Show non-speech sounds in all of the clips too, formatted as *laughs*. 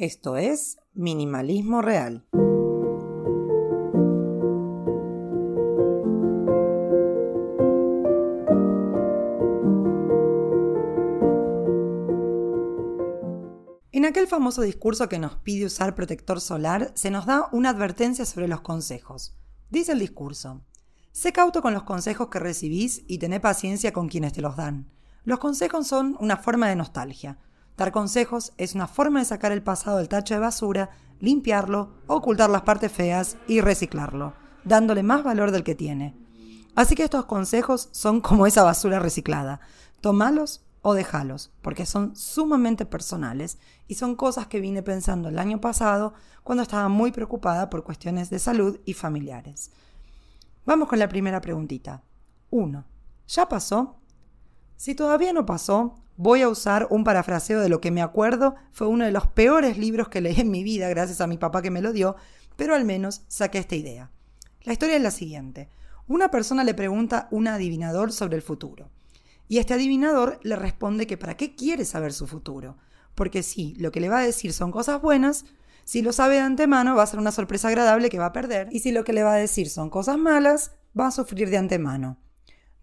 Esto es Minimalismo Real. En aquel famoso discurso que nos pide usar protector solar, se nos da una advertencia sobre los consejos. Dice el discurso, sé cauto con los consejos que recibís y tené paciencia con quienes te los dan. Los consejos son una forma de nostalgia. Dar consejos es una forma de sacar el pasado del tacho de basura, limpiarlo, ocultar las partes feas y reciclarlo, dándole más valor del que tiene. Así que estos consejos son como esa basura reciclada. Tomalos o dejalos, porque son sumamente personales y son cosas que vine pensando el año pasado cuando estaba muy preocupada por cuestiones de salud y familiares. Vamos con la primera preguntita. 1. ¿Ya pasó? Si todavía no pasó, voy a usar un parafraseo de lo que me acuerdo fue uno de los peores libros que leí en mi vida, gracias a mi papá que me lo dio, pero al menos saqué esta idea. La historia es la siguiente. Una persona le pregunta a un adivinador sobre el futuro. Y este adivinador le responde que para qué quiere saber su futuro. Porque si lo que le va a decir son cosas buenas, si lo sabe de antemano va a ser una sorpresa agradable que va a perder. Y si lo que le va a decir son cosas malas, va a sufrir de antemano.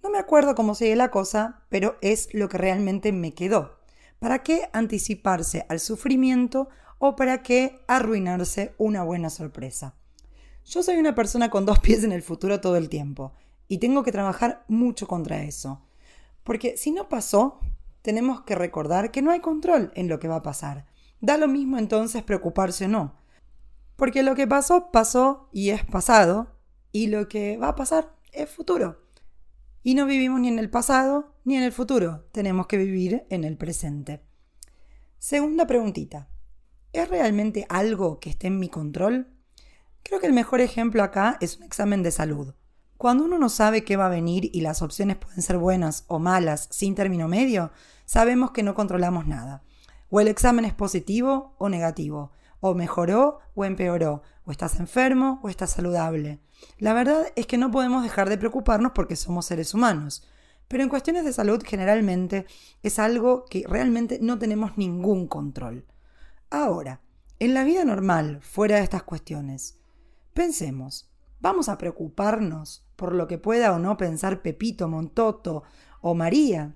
No me acuerdo cómo sigue la cosa, pero es lo que realmente me quedó. ¿Para qué anticiparse al sufrimiento o para qué arruinarse una buena sorpresa? Yo soy una persona con dos *laughs* pies en el futuro todo el tiempo y tengo que trabajar mucho contra eso. Porque si no pasó, tenemos que recordar que no hay control en lo que va a pasar. Da lo mismo entonces preocuparse o no. Porque lo que pasó, pasó y es pasado, y lo que va a pasar es futuro. Y no vivimos ni en el pasado ni en el futuro, tenemos que vivir en el presente. Segunda preguntita. ¿Es realmente algo que esté en mi control? Creo que el mejor ejemplo acá es un examen de salud. Cuando uno no sabe qué va a venir y las opciones pueden ser buenas o malas sin término medio, sabemos que no controlamos nada. O el examen es positivo o negativo, o mejoró o empeoró, o estás enfermo o estás saludable. La verdad es que no podemos dejar de preocuparnos porque somos seres humanos. Pero en cuestiones de salud generalmente es algo que realmente no tenemos ningún control. Ahora, en la vida normal, fuera de estas cuestiones, pensemos, ¿vamos a preocuparnos por lo que pueda o no pensar Pepito, Montoto o María?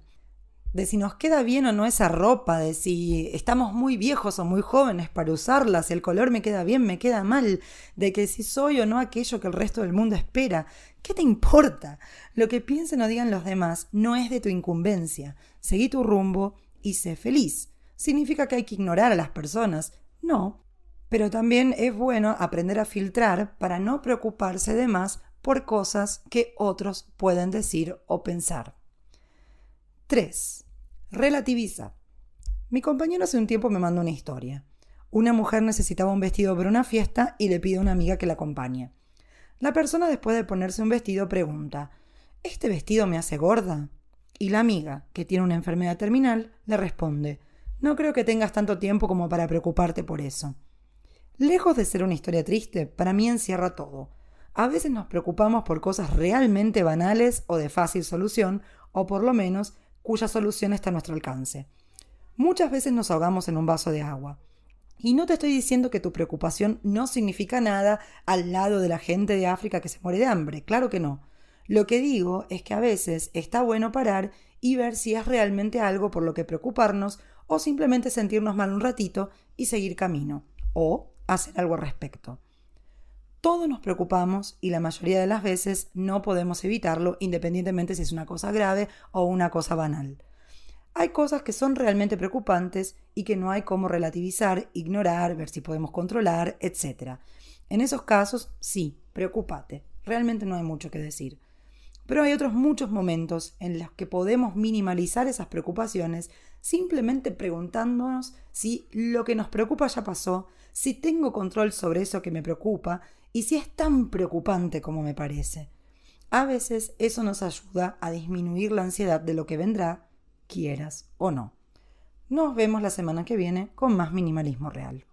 De si nos queda bien o no esa ropa, de si estamos muy viejos o muy jóvenes para usarla, si el color me queda bien, me queda mal, de que si soy o no aquello que el resto del mundo espera. ¿Qué te importa? Lo que piensen o digan los demás no es de tu incumbencia. Seguí tu rumbo y sé feliz. ¿Significa que hay que ignorar a las personas? No. Pero también es bueno aprender a filtrar para no preocuparse de más por cosas que otros pueden decir o pensar. 3. Relativiza. Mi compañero hace un tiempo me mandó una historia. Una mujer necesitaba un vestido para una fiesta y le pide a una amiga que la acompañe. La persona después de ponerse un vestido pregunta, ¿este vestido me hace gorda? Y la amiga, que tiene una enfermedad terminal, le responde, no creo que tengas tanto tiempo como para preocuparte por eso. Lejos de ser una historia triste, para mí encierra todo. A veces nos preocupamos por cosas realmente banales o de fácil solución, o por lo menos cuya solución está a nuestro alcance. Muchas veces nos ahogamos en un vaso de agua. Y no te estoy diciendo que tu preocupación no significa nada al lado de la gente de África que se muere de hambre, claro que no. Lo que digo es que a veces está bueno parar y ver si es realmente algo por lo que preocuparnos o simplemente sentirnos mal un ratito y seguir camino, o hacer algo al respecto. Todos nos preocupamos y la mayoría de las veces no podemos evitarlo independientemente si es una cosa grave o una cosa banal. Hay cosas que son realmente preocupantes y que no hay cómo relativizar, ignorar, ver si podemos controlar, etc. En esos casos, sí, preocúpate. Realmente no hay mucho que decir. Pero hay otros muchos momentos en los que podemos minimalizar esas preocupaciones simplemente preguntándonos si lo que nos preocupa ya pasó, si tengo control sobre eso que me preocupa y si es tan preocupante como me parece. A veces eso nos ayuda a disminuir la ansiedad de lo que vendrá, quieras o no. Nos vemos la semana que viene con más minimalismo real.